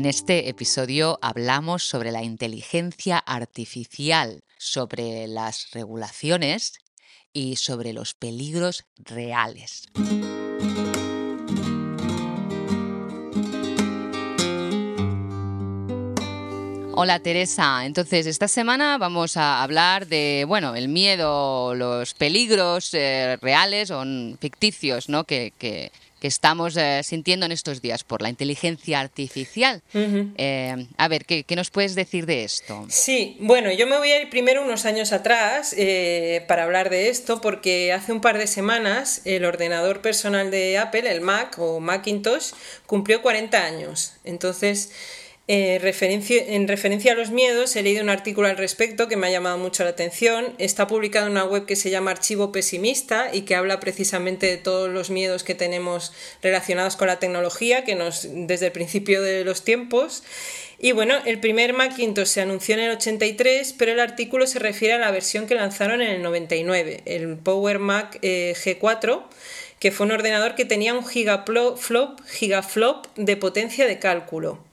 En este episodio hablamos sobre la inteligencia artificial, sobre las regulaciones y sobre los peligros reales. Hola Teresa, entonces esta semana vamos a hablar de, bueno, el miedo, los peligros eh, reales o ficticios, ¿no? Que, que estamos eh, sintiendo en estos días por la inteligencia artificial. Eh, a ver, ¿qué, nos puedes decir de esto? Sí, bueno, yo me voy a ir primero unos años atrás eh, para hablar de esto, porque hace un par de semanas el ordenador personal de Apple, el Mac o Macintosh, cumplió 40 años. Entonces, eh, en referencia a los miedos, he leído un artículo al respecto que me ha llamado mucho la atención. Está publicado en una web que se llama Archivo Pesimista y que habla precisamente de todos los miedos que tenemos relacionados con la tecnología, que nos desde el principio de los tiempos. Y bueno, el primer Macintosh se anunció en el 83, pero el artículo se refiere a la versión que lanzaron en el 99, el Power Mac eh, G4 que fue un ordenador que tenía un gigaflop, gigaflop de potencia de cálculo.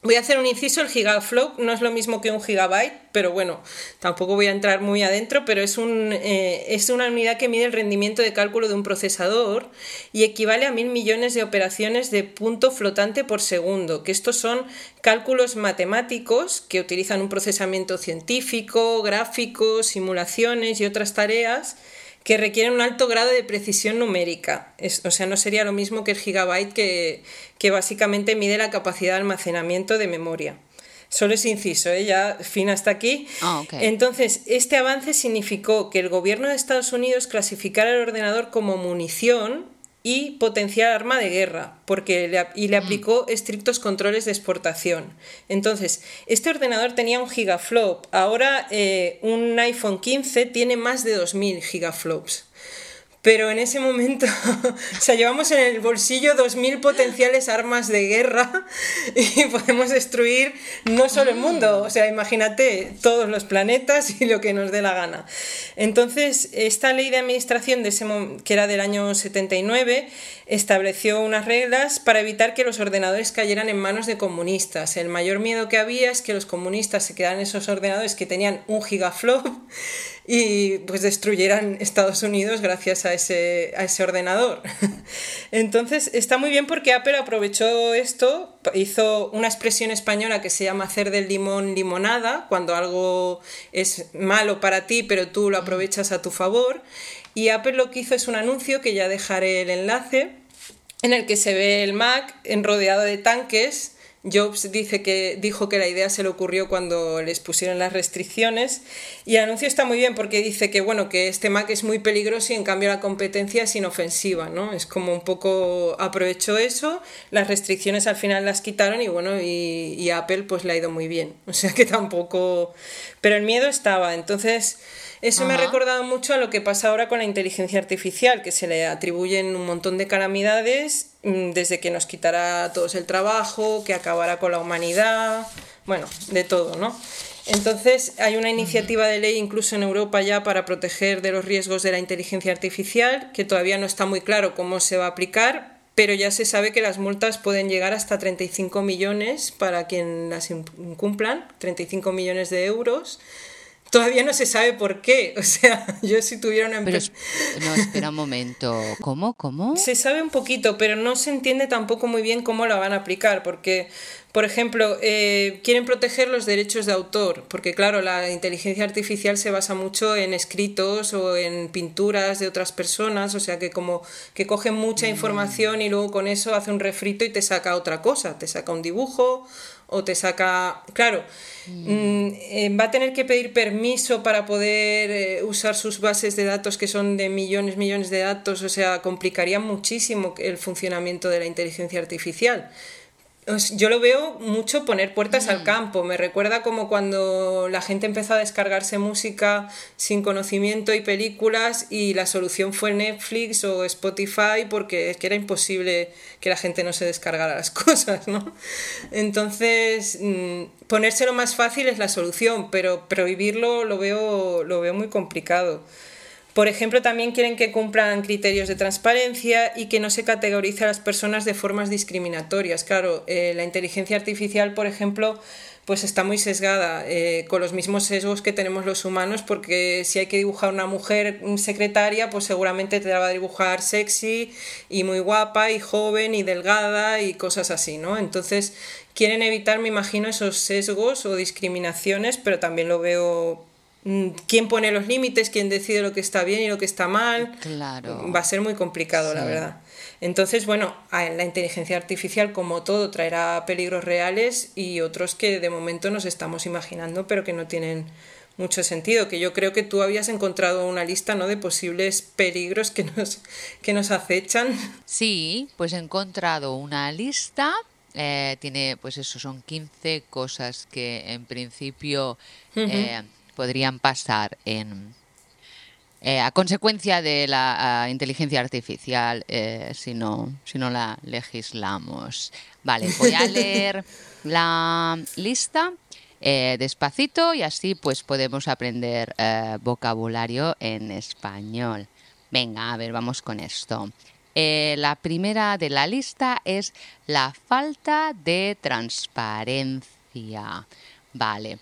Voy a hacer un inciso, el gigaflop no es lo mismo que un gigabyte, pero bueno, tampoco voy a entrar muy adentro, pero es, un, eh, es una unidad que mide el rendimiento de cálculo de un procesador y equivale a mil millones de operaciones de punto flotante por segundo, que estos son cálculos matemáticos que utilizan un procesamiento científico, gráfico, simulaciones y otras tareas que requieren un alto grado de precisión numérica. o sea, no sería lo mismo que el gigabyte que, que básicamente mide la capacidad de almacenamiento de memoria. Solo es inciso, ¿eh? ya fin hasta aquí. Ah, Entonces, este avance significó que el gobierno de Estados Unidos clasificara el ordenador como munición y potencial arma de guerra, porque le, y le aplicó estrictos controles de exportación. Entonces, este ordenador tenía un gigaflop, ahora eh, un iPhone 15 tiene más de 2.000 gigaflops. Pero en ese momento, o sea, llevamos en el bolsillo 2.000 potenciales armas de guerra y podemos destruir no solo el mundo, o sea, imagínate todos los planetas y lo que nos dé la gana. Entonces, esta ley de administración, de ese que era del año 79, estableció unas reglas para evitar que los ordenadores cayeran en manos de comunistas. El mayor miedo que había es que los comunistas se quedaran esos ordenadores que tenían un gigaflop y pues destruyeran Estados Unidos gracias a ese, a ese ordenador. Entonces está muy bien porque Apple aprovechó esto, hizo una expresión española que se llama hacer del limón limonada, cuando algo es malo para ti pero tú lo aprovechas a tu favor. Y Apple lo que hizo es un anuncio que ya dejaré el enlace en el que se ve el Mac rodeado de tanques Jobs dice que, dijo que la idea se le ocurrió cuando les pusieron las restricciones. Y el anuncio está muy bien porque dice que bueno que este Mac es muy peligroso y en cambio la competencia es inofensiva, ¿no? Es como un poco aprovechó eso, las restricciones al final las quitaron y bueno y, y Apple pues le ha ido muy bien, o sea que tampoco, pero el miedo estaba, entonces eso me ha recordado mucho a lo que pasa ahora con la inteligencia artificial, que se le atribuyen un montón de calamidades, mm, desde que nos quitará a todos el trabajo, que acabará con la humanidad, bueno, de todo, ¿no? Entonces, hay una iniciativa de ley incluso en Europa ya para proteger de los riesgos de la inteligencia artificial, que todavía no está muy claro cómo se va a aplicar, pero ya se sabe que las multas pueden llegar hasta 35 millones para quien las incumplan, 35 millones de euros. Todavía no se sabe por qué. O sea, yo si tuviera una empresa. no, espera un momento. ¿Cómo? ¿Cómo? Se sabe un poquito, pero no se entiende tampoco muy bien cómo la van a aplicar, porque, por ejemplo, eh, quieren proteger los derechos de autor, porque, claro, la inteligencia artificial se basa mucho en escritos o en pinturas de otras personas, o sea que como que cogen mucha mm. información y luego con eso hace un refrito y te saca otra cosa, te saca un dibujo o te saca. Claro, mm, eh, va a tener que pedir permiso para poder eh, usar sus bases de datos que son de millones, millones de datos, o sea, complicaría muchísimo el funcionamiento de la inteligencia artificial yo lo veo mucho poner puertas al mm. campo. Me recuerda como cuando la gente empezó a descargarse música sin conocimiento y películas y la solución fue Netflix o Spotify porque es que era imposible que la gente no se descargara las cosas, ¿no? Entonces, mm, ponérselo más fácil es la solución, pero prohibirlo lo veo, lo veo muy complicado. Por ejemplo, también quieren que cumplan criterios de transparencia y que no se categorice a las personas de formas discriminatorias. Claro, eh, la inteligencia artificial, por ejemplo, pues está muy sesgada, eh, con los mismos sesgos que tenemos los humanos, porque si hay que dibujar una mujer secretaria, pues seguramente te la va a dibujar sexy y muy guapa y joven y delgada y cosas así, ¿no? Entonces quieren evitar, me imagino, esos sesgos o discriminaciones, pero también lo veo quién pone los límites, quién decide lo que está bien y lo que está mal. Claro. Va a ser muy complicado, la verdad. Entonces, bueno, la inteligencia artificial, como todo, traerá peligros reales y otros que de momento nos estamos imaginando, pero que no tienen mucho sentido. Que yo creo que tú habías encontrado una lista ¿no? de posibles peligros que nos, que nos acechan. Sí, pues he encontrado una lista. Eh, tiene, pues eso, son 15 cosas que en principio eh, podrían pasar en, eh, a consecuencia de la inteligencia artificial eh, si, no, si no la legislamos. Vale, voy a leer la lista eh, despacito y así pues podemos aprender vocabulario en español. Venga, a ver, vamos con esto. la primera de la lista es la falta de transparencia. Vale.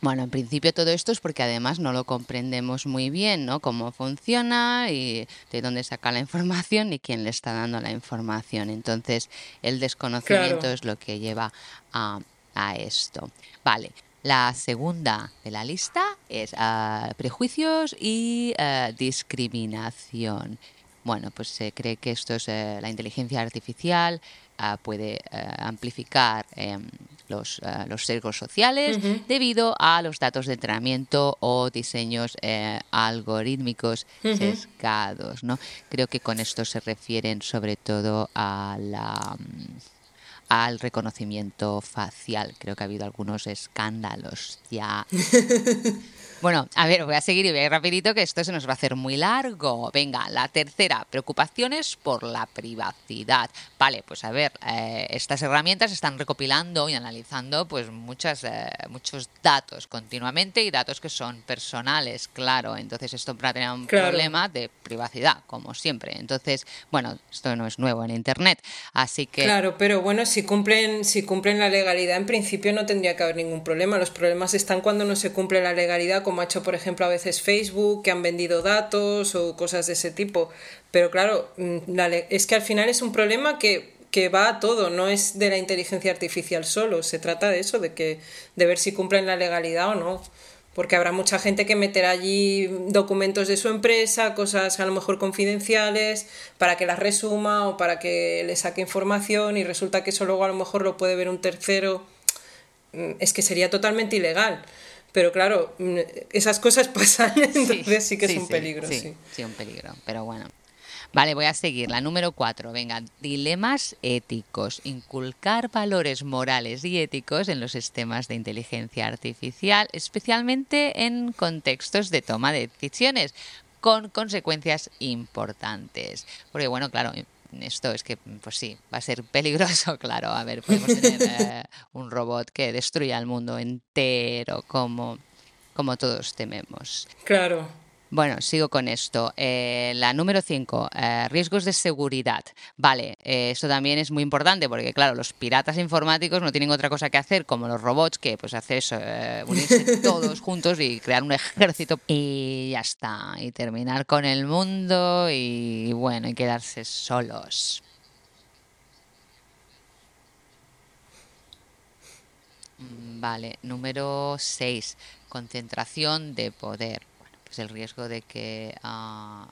Bueno, en principio todo esto es porque además no lo comprendemos muy bien, ¿no? Cómo funciona y de dónde saca la información y quién le está dando la información. Entonces, el desconocimiento es lo que lleva a, esto. Vale. La segunda de la lista es ah, prejuicios y ah, discriminación. Bueno, pues se cree que esto es eh, la inteligencia artificial, ah, puede eh, amplificar em, los, uh, los sesgos sociales debido a los datos de entrenamiento o diseños eh, algorítmicos sesgados. ¿no? Creo que con esto se refieren sobre todo a la mm, al reconocimiento facial. Creo que ha habido algunos escándalos ya Bueno, a ver, voy a seguir y voy a ir rapidito que esto se nos va a hacer muy largo. Venga, la tercera, preocupaciones por la privacidad. Vale, pues a ver, eh, estas herramientas están recopilando y analizando pues muchas, eh, muchos datos continuamente y datos que son personales, claro. Entonces esto va a tener un problema de privacidad, como siempre. Entonces, bueno, esto no es nuevo en Internet, así que... Claro, pero bueno, si cumplen, si cumplen la legalidad, en principio no tendría que haber ningún problema. Los problemas están cuando no se cumple la legalidad como ha hecho por ejemplo a veces Facebook, que han vendido datos o cosas de ese tipo. Pero claro, mm, es que al final es un problema que, que va a todo, no es de la inteligencia artificial solo, se trata de eso, de, que, de ver si cumplen la legalidad o no porque habrá mucha gente que meterá allí documentos de su empresa, cosas a lo mejor confidenciales, para que las resuma o para que le saque información y resulta que eso luego a lo mejor lo puede ver un tercero. Mm, es que sería totalmente ilegal. Pero claro, mm, esas cosas pasan, entonces sí, que es un peligro. Sí, sí, un peligro, pero bueno. Vale, voy a seguir. La número cuatro, venga, dilemas éticos. Inculcar valores morales y éticos en los sistemas de inteligencia artificial, especialmente en contextos de toma de decisiones, con consecuencias importantes. Porque bueno, claro, esto es que, pues sí, va a ser peligroso, claro. A ver, podemos tener eh, un robot que destruya el mundo entero, como, como todos tememos. Claro. Bueno, sigo con esto. Eh, la número 5, eh, riesgos de seguridad. Vale, eh, esto también es muy importante porque, claro, los piratas informáticos no tienen otra cosa que hacer, como los robots, que pues hace eso, unirse todos juntos y crear un ejército y ya está. Y terminar con el mundo y, bueno, y quedarse solos. Mm, vale, número 6, concentración de poder pues el riesgo de que ah,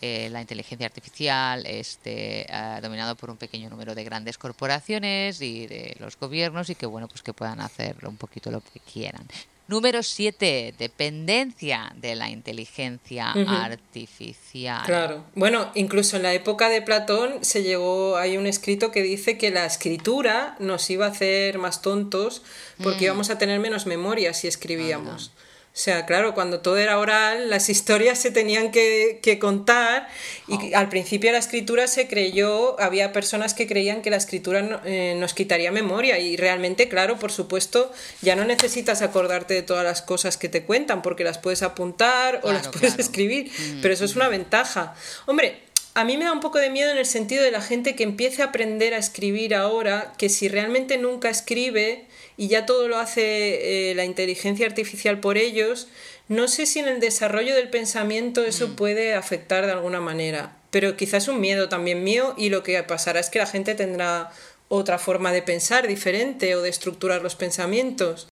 eh, la inteligencia artificial esté ah, dominado por un pequeño número de grandes corporaciones y de los gobiernos y que bueno pues que puedan hacer un poquito lo que quieran. Número 7, dependencia de la inteligencia artificial. Claro. Bueno, incluso en la época de Platón se llegó, hay un escrito que dice que la escritura nos iba a hacer más tontos porque mm. íbamos a tener menos memoria si escribíamos. O sea, claro, cuando todo era oral, las historias se tenían que, contar y al principio la escritura se creyó, había personas que creían que la escritura eh, nos quitaría memoria y realmente, claro, por supuesto, ya no necesitas acordarte de todas las cosas que te cuentan porque las puedes apuntar o las puedes escribir, mm, pero eso es una ventaja. Hombre, a mí me da un poco de miedo en el sentido de la gente que empiece a aprender a escribir ahora, que si realmente nunca escribe y ya todo lo hace eh, la inteligencia artificial por ellos, no sé si en el desarrollo del pensamiento eso mm. puede afectar de alguna manera, pero quizás un miedo también mío y lo que pasará es que la gente tendrá otra forma de pensar diferente o de estructurar los pensamientos.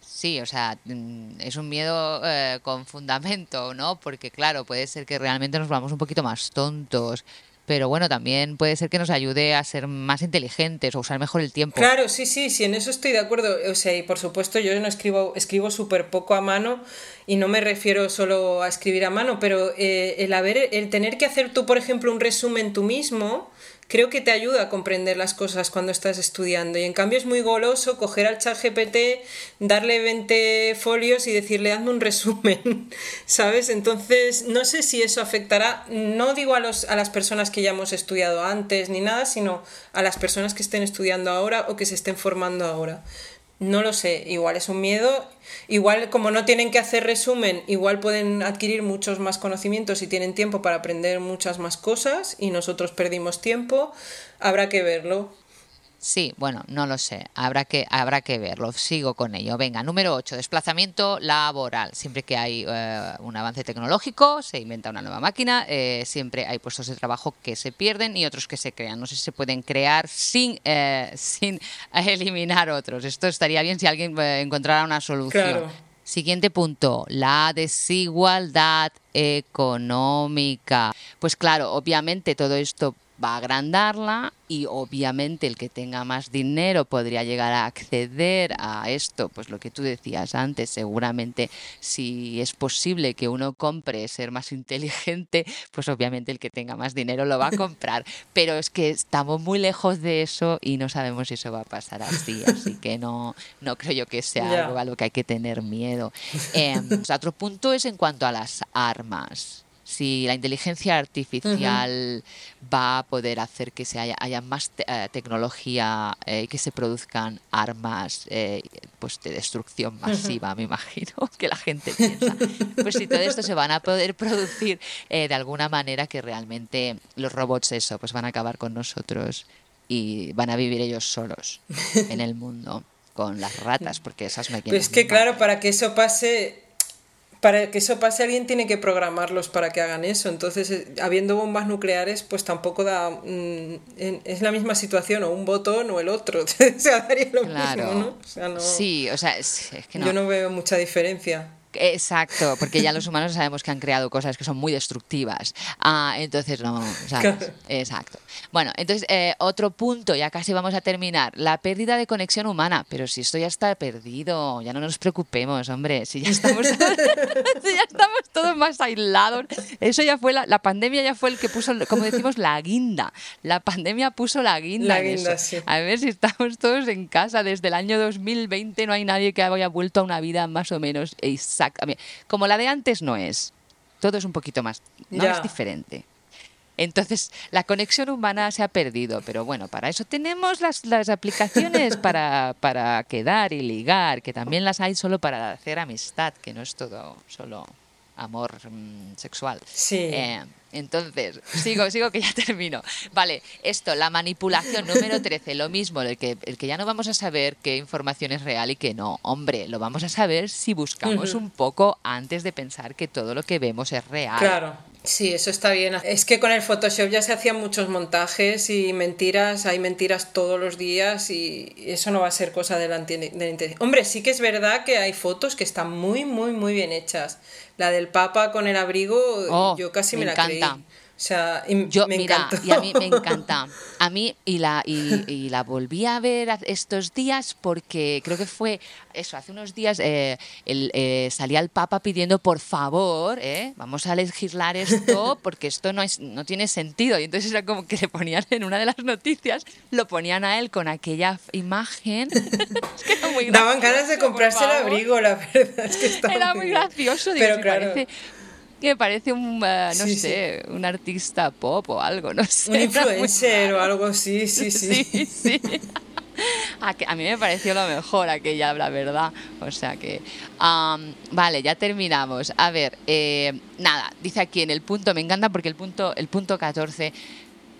Sí, o sea, mm, es un miedo eh, con fundamento, ¿no? Porque claro, puede ser que realmente nos vamos un poquito más tontos pero bueno, también puede ser que nos ayude a ser más inteligentes o usar mejor el tiempo. Claro, sí, sí, sí, en eso estoy de acuerdo. O sea, y por supuesto yo no escribo, escribo súper poco a mano y no me refiero solo a escribir a mano, pero eh, el haber, el tener que hacer tú, por ejemplo, un resumen tú mismo, creo que te ayuda a comprender las cosas cuando estás estudiando. Y en cambio es muy goloso coger al chat GPT, darle 20 folios y decirle hazme un resumen, ¿sabes? Entonces, no sé si eso afectará, no digo a, los, a las personas que ya hemos estudiado antes ni nada, sino a las personas que estén estudiando ahora o que se estén formando ahora. No lo sé, igual es un miedo, igual como no tienen que hacer resumen, igual pueden adquirir muchos más conocimientos y tienen tiempo para aprender muchas más cosas y nosotros perdimos tiempo, habrá que verlo. Sí, bueno, no lo sé. Habrá que, habrá que verlo. Sigo con ello. Venga, número 8. Desplazamiento laboral. Siempre que hay eh, un avance tecnológico, se inventa una nueva máquina. Eh, siempre hay puestos de trabajo que se pierden y otros que se crean. No sé si se pueden crear sin, eh, sin eliminar otros. Esto estaría bien si alguien encontrara una solución. Siguiente punto, la desigualdad económica. Pues claro, obviamente todo esto va a agrandarla y obviamente el que tenga más dinero podría llegar a acceder a esto, pues lo que tú decías antes, seguramente si es posible que uno compre ser más inteligente, pues obviamente el que tenga más dinero lo va a comprar, pero es que estamos muy lejos de eso y no sabemos si eso va a pasar así, así que no, no creo yo que sea algo a lo que hay que tener miedo. Em, otro punto es en cuanto a las armas si la inteligencia artificial va a poder hacer que se haya, haya más eh, tecnología y eh, que se produzcan armas eh, pues de destrucción masiva, me imagino que la gente piensa. Pues si todo esto se van a poder producir de alguna manera que realmente los robots eso, pues van a acabar con nosotros y van a vivir ellos solos en el mundo con las ratas, porque esas me Pues que claro, para que eso pase para que eso pase alguien tiene que programarlos para que hagan eso. Entonces, eh, habiendo bombas nucleares, pues tampoco da... Mm, es la misma situación, o un botón o el otro. o sea, daría lo mismo, ¿no? O sea, no... Sí, o sea, es, que no. Yo no veo mucha diferencia. Exacto, porque ya los humanos sabemos que han creado cosas que son muy destructivas. Ah, entonces no, ¿sabes? Exacto. Bueno, entonces eh, otro punto, ya casi vamos a terminar, la pérdida de conexión humana. Pero si esto ya está perdido, ya no nos preocupemos, hombre, si ya estamos, ya estamos todos más aislados. Eso ya fue, la, pandemia ya fue el que puso, como decimos, la guinda. La pandemia puso la guinda. La guinda, sí. A ver si estamos todos en casa desde el año 2020, no hay nadie que haya vuelto a una vida más o menos exactamente. Como la de antes no es. Todo es un poquito más, no es diferente. Entonces, la conexión humana se ha perdido, pero bueno, para eso tenemos las, las aplicaciones para, para quedar y ligar, que también las hay solo para hacer amistad, que no es todo solo amor mm, sexual. Sí. Eh, entonces, sigo, sigo que ya termino. Vale, esto, la manipulación número 13, lo mismo, el que, el que ya no vamos a saber qué información es real y qué no. Hombre, lo vamos a saber si buscamos un poco antes de pensar que todo lo que vemos es real. Claro. Sí, eso está bien. Es que con el Photoshop ya se hacían muchos montajes y mentiras, hay mentiras todos los días y eso no va a ser cosa de la, de Hombre, sí que es verdad que hay fotos que están muy, muy, muy bien hechas. La del Papa con el abrigo, oh, yo casi me, la encanta. O sea, y Yo, me mira, encantó. y a mí me encanta. A mí, y la, y, y la volví a ver estos días porque creo que fue eso, hace unos días eh, el, eh, salía el Papa pidiendo por favor, eh, vamos a legislar esto porque esto no, es, no tiene sentido. Y entonces era como que le ponían en una de las noticias, lo ponían a él con aquella imagen. Es que era muy Daban gracioso, ganas de comprarse el abrigo, la verdad. Es que estaba Era muy gracioso. Digo, Pero claro, parece, que me parece un, eh, no Sí, sí. sé, un artista pop o algo, no sé. un influencer o algo así, sí, sí. Sí, sí. A, que- a mí me pareció lo mejor aquella, la verdad. O sea que. vale, ya terminamos. A ver, eh, nada, dice aquí en el punto, me encanta porque el punto, el punto 14,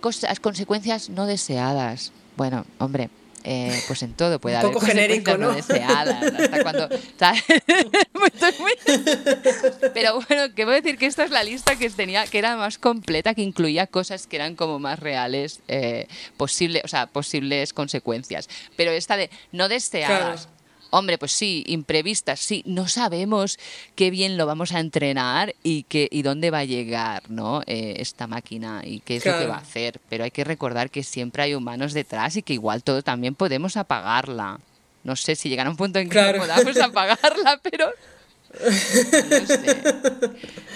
cosas, consecuencias no deseadas. Bueno, hombre. Eh, pues en todo puede Un haber poco genérico, consecuencias ¿no? deseadas. Hasta cuando. muy- Pero bueno, que voy a decir que esta es la lista que tenía, que era más completa, que incluía cosas que eran como más reales, eh, posible, o sea, posibles consecuencias. Pero esta de no deseadas. Claro. Hombre, pues sí, imprevistas, sí. No sabemos qué bien lo vamos a entrenar y qué y dónde va a llegar, ¿no? Eh, esta máquina y qué es lo que va a hacer. Pero hay que recordar que siempre hay humanos detrás y que igual todo también podemos apagarla. No sé si llegará un punto en que Claro. no podamos apagarla, pero no lo sé.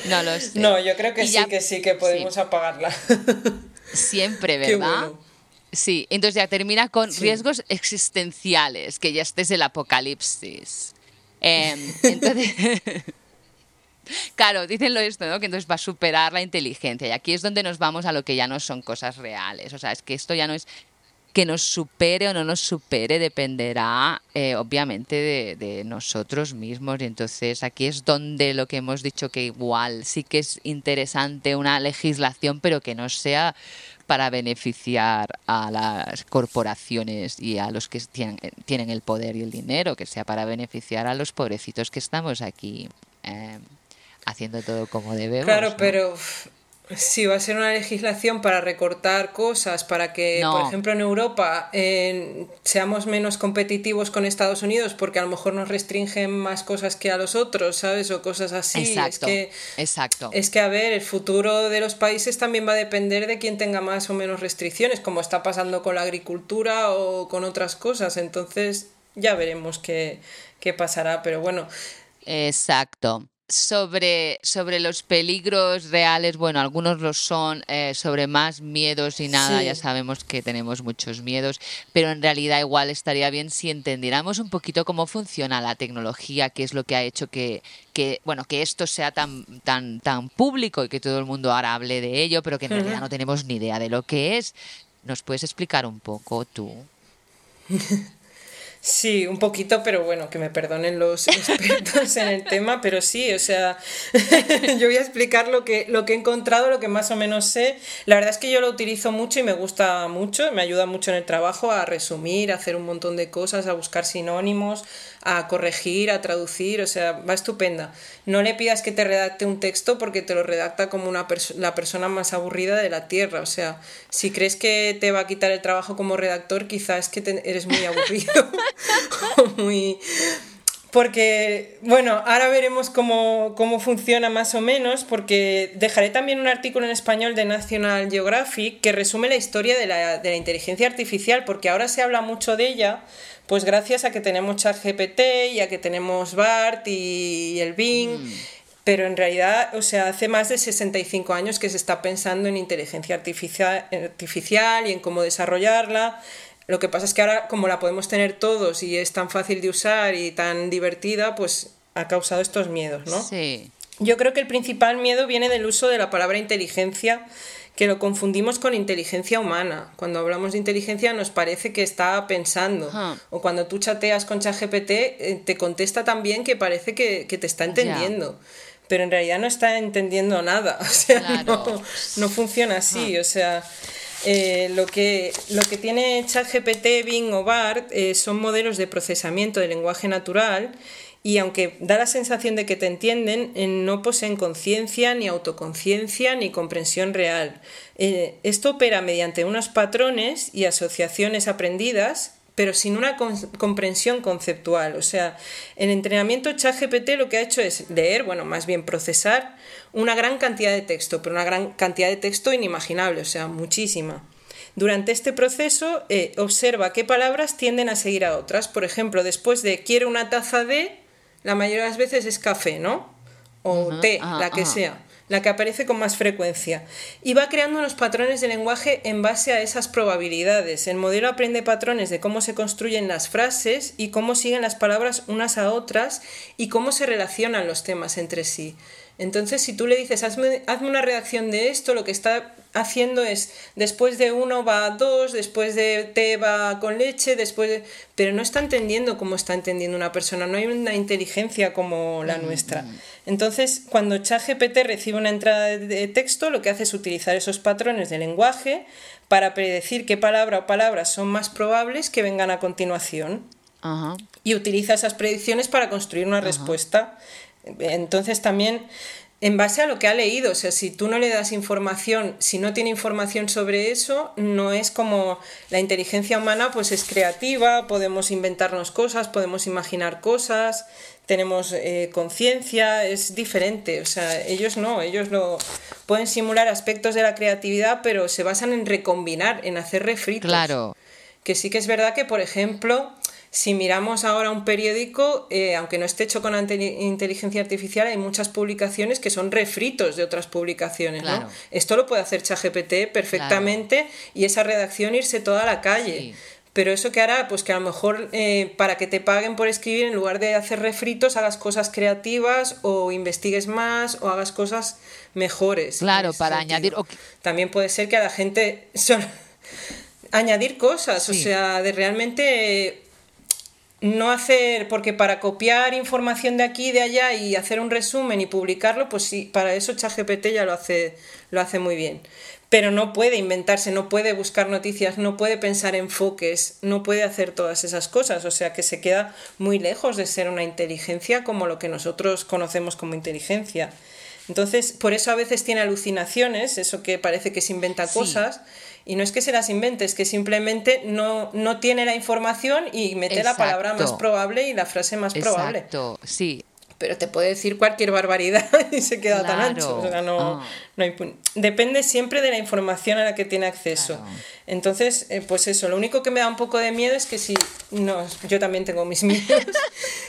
No lo sé. No, yo creo que sí, que sí, que podemos sí, apagarla. siempre, ¿verdad? bueno. Sí, entonces ya termina con Sí. riesgos existenciales, que ya este es el apocalipsis. Em, entonces, claro, dicen lo esto, ¿no? Que entonces va a superar la inteligencia. Y aquí es donde nos vamos a lo que ya no son cosas reales. O sea, es que esto ya no es que nos supere o no nos supere, dependerá eh, obviamente de, de nosotros mismos. Y entonces aquí es donde lo que hemos dicho que igual sí que es interesante una legislación, pero que no sea para beneficiar a las corporaciones y a los que tienen, tienen el poder y el dinero, que sea para beneficiar a los pobrecitos que estamos aquí eh, haciendo todo como debemos. Claro, ¿no? pero si va a ser una legislación para recortar cosas, para que, No. por ejemplo, en Europa eh, seamos menos competitivos con Estados Unidos, porque a lo mejor nos restringen más cosas que a los otros, ¿sabes? O cosas así. Exacto, Es que, exacto. es que, a ver, el futuro de los países también va a depender de quién tenga más o menos restricciones, como está pasando con la agricultura o con otras cosas. Entonces, ya veremos qué, qué pasará. Pero bueno, Exacto. Sobre, sobre los peligros reales, bueno, algunos lo son, eh, sobre más miedos y nada, Sí. ya sabemos que tenemos muchos miedos, pero en realidad igual estaría bien si entendiéramos un poquito cómo funciona la tecnología, qué es lo que ha hecho que, que bueno, que esto sea tan, tan, tan público y que todo el mundo ahora hable de ello, pero que en realidad no tenemos ni idea de lo que es. ¿Nos puedes explicar un poco tú? Sí, un poquito, pero bueno, que me perdonen los expertos en el tema, pero sí, o sea, yo voy a explicar lo que, lo que he encontrado, lo que más o menos sé. La verdad es que yo lo utilizo mucho y me gusta mucho, me ayuda mucho en el trabajo a resumir, a hacer un montón de cosas, a buscar sinónimos, a corregir, a traducir, o sea, va estupenda. No le pidas que te redacte un texto porque te lo redacta como una la persona más aburrida de la tierra, o sea, si crees que te va a quitar el trabajo como redactor, quizás es que te- eres muy aburrido muy... Porque, bueno, ahora veremos cómo, cómo funciona más o menos, porque dejaré también un artículo en español de National Geographic que resume la historia de la, de la inteligencia artificial, porque ahora se habla mucho de ella, pues gracias a que tenemos ChatGPT y a que tenemos BART y el Bing. Pero en realidad, o sea, hace más de 65 años que se está pensando en inteligencia artificial, artificial y en cómo desarrollarla. Lo que pasa es que ahora, como la podemos tener todos y es tan fácil de usar y tan divertida, pues ha causado estos miedos, ¿no? Sí. Yo creo que el principal miedo viene del uso de la palabra inteligencia, que lo confundimos con inteligencia humana. Cuando hablamos de inteligencia nos parece que está pensando. Ajá. O cuando tú chateas con ChatGPT, eh, te contesta también que parece que, que te está entendiendo. Pero en realidad no está entendiendo nada. O sea, Claro. no, no funciona así. O sea, eh, lo, que, lo que tiene ChatGPT, Bing o BART eh, son modelos de procesamiento de lenguaje natural y aunque da la sensación de que te entienden, eh, no poseen conciencia, ni autoconciencia, ni comprensión real. Esto opera mediante unos patrones y asociaciones aprendidas pero sin una comprensión conceptual. O sea, el entrenamiento ChatGPT lo que ha hecho es leer, bueno, más bien procesar una gran cantidad de texto, pero una gran cantidad de texto inimaginable, o sea, muchísima. Durante este proceso eh, observa qué palabras tienden a seguir a otras. Por ejemplo, después de quiero una taza de, la mayoría de las veces es café, ¿no? O té, la que sea la que aparece con más frecuencia, y va creando unos patrones de lenguaje en base a esas probabilidades. El modelo aprende patrones de cómo se construyen las frases y cómo siguen las palabras unas a otras y cómo se relacionan los temas entre sí. Entonces, si tú le dices, hazme, una redacción de esto, lo que está haciendo es, después de uno va a dos, después de té va con leche, después de... Pero no está entendiendo cómo está entendiendo una persona, no hay una inteligencia como la nuestra. Entonces, cuando ChatGPT recibe una entrada de texto, lo que hace es utilizar esos patrones de lenguaje para predecir qué palabra o palabras son más probables que vengan a continuación. Y utiliza esas predicciones para construir una respuesta. Entonces también en base a lo que ha leído. O sea, si tú no le das información, si no tiene información sobre eso, no es como la inteligencia humana, pues es creativa, podemos inventarnos cosas, podemos imaginar cosas, tenemos eh, conciencia, es diferente. O sea, ellos no, ellos lo pueden simular aspectos de la creatividad, pero se basan en recombinar, en hacer refritos. Claro. Que sí que es verdad que, por ejemplo, si miramos ahora un periódico, eh, aunque no esté hecho con inteligencia artificial, hay muchas publicaciones que son refritos de otras publicaciones. ¿no? Esto lo puede hacer ChatGPT perfectamente y esa redacción irse toda a la calle. Pero eso que hará, pues que a lo mejor eh, para que te paguen por escribir, en lugar de hacer refritos, hagas cosas creativas o investigues más o hagas cosas mejores. Claro, para añadir... También puede ser que a la gente... añadir cosas, o sea, de realmente no hacer, porque para copiar información de aquí y de allá y hacer un resumen y publicarlo, pues sí, para eso ChatGPT ya lo hace, lo hace muy bien. Pero no puede inventarse, no puede buscar noticias, no puede pensar enfoques, no puede hacer todas esas cosas. O sea que se queda muy lejos de ser una inteligencia como lo que nosotros conocemos como inteligencia. Entonces, por eso a veces tiene alucinaciones, eso que parece que se inventa cosas y no es que se las invente, es que simplemente no, no tiene la información y mete la palabra más probable y la frase más probable. Exacto, sí. Pero te puede decir cualquier barbaridad y se queda tan ancho. O sea, no, ah. no hay... Depende siempre de la información a la que tiene acceso. Entonces, eh, pues eso, lo único que me da un poco de miedo es que si, no, yo también tengo mis miedos,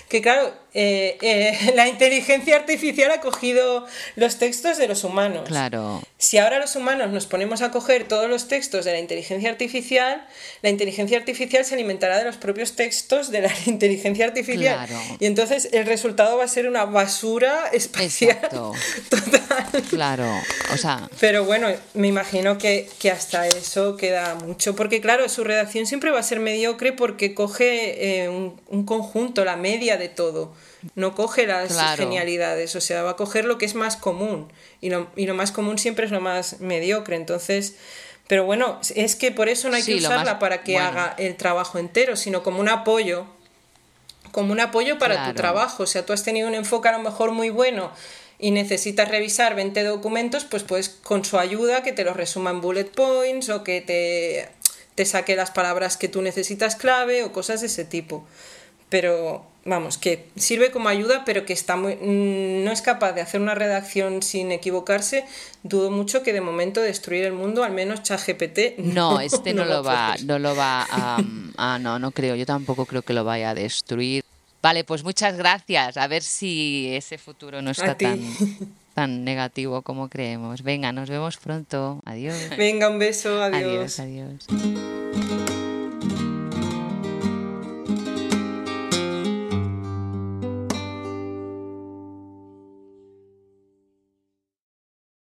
que claro, eh, eh, la inteligencia artificial ha cogido los textos de los humanos. Claro. Si ahora los humanos nos ponemos a coger todos los textos de la inteligencia artificial, la inteligencia artificial se alimentará de los propios textos de la inteligencia artificial. Y entonces el resultado va a ser una basura espacial. Total. Claro. O sea. Pero bueno, me imagino que, que hasta eso queda mucho, porque claro, su redacción siempre va a ser mediocre porque coge eh, un, conjunto, la media de todo, no coge las genialidades, o sea, va a coger lo que es más común. Y lo, y lo más común siempre es lo más mediocre, entonces... Pero bueno, es que por eso no hay que usarla para que haga el trabajo entero, sino como un apoyo, como un apoyo para tu trabajo. O sea, tú has tenido un enfoque a lo mejor muy bueno y necesitas revisar 20 documentos, pues puedes con su ayuda que te los resuma en bullet points o que te, te saque las palabras que tú necesitas clave o cosas de ese tipo. Pero vamos, que sirve como ayuda, pero que está muy, no es capaz de hacer una redacción sin equivocarse, dudo mucho que de momento destruir el mundo, al menos ChatGPT. No, este no, lo va, no lo va a, ah, no, no creo, yo tampoco creo que lo vaya a destruir. Vale, pues muchas gracias. A ver si ese futuro no está tan, tan negativo como creemos. Venga, nos vemos pronto. Adiós. Venga, un beso. Adiós. Adiós, adiós.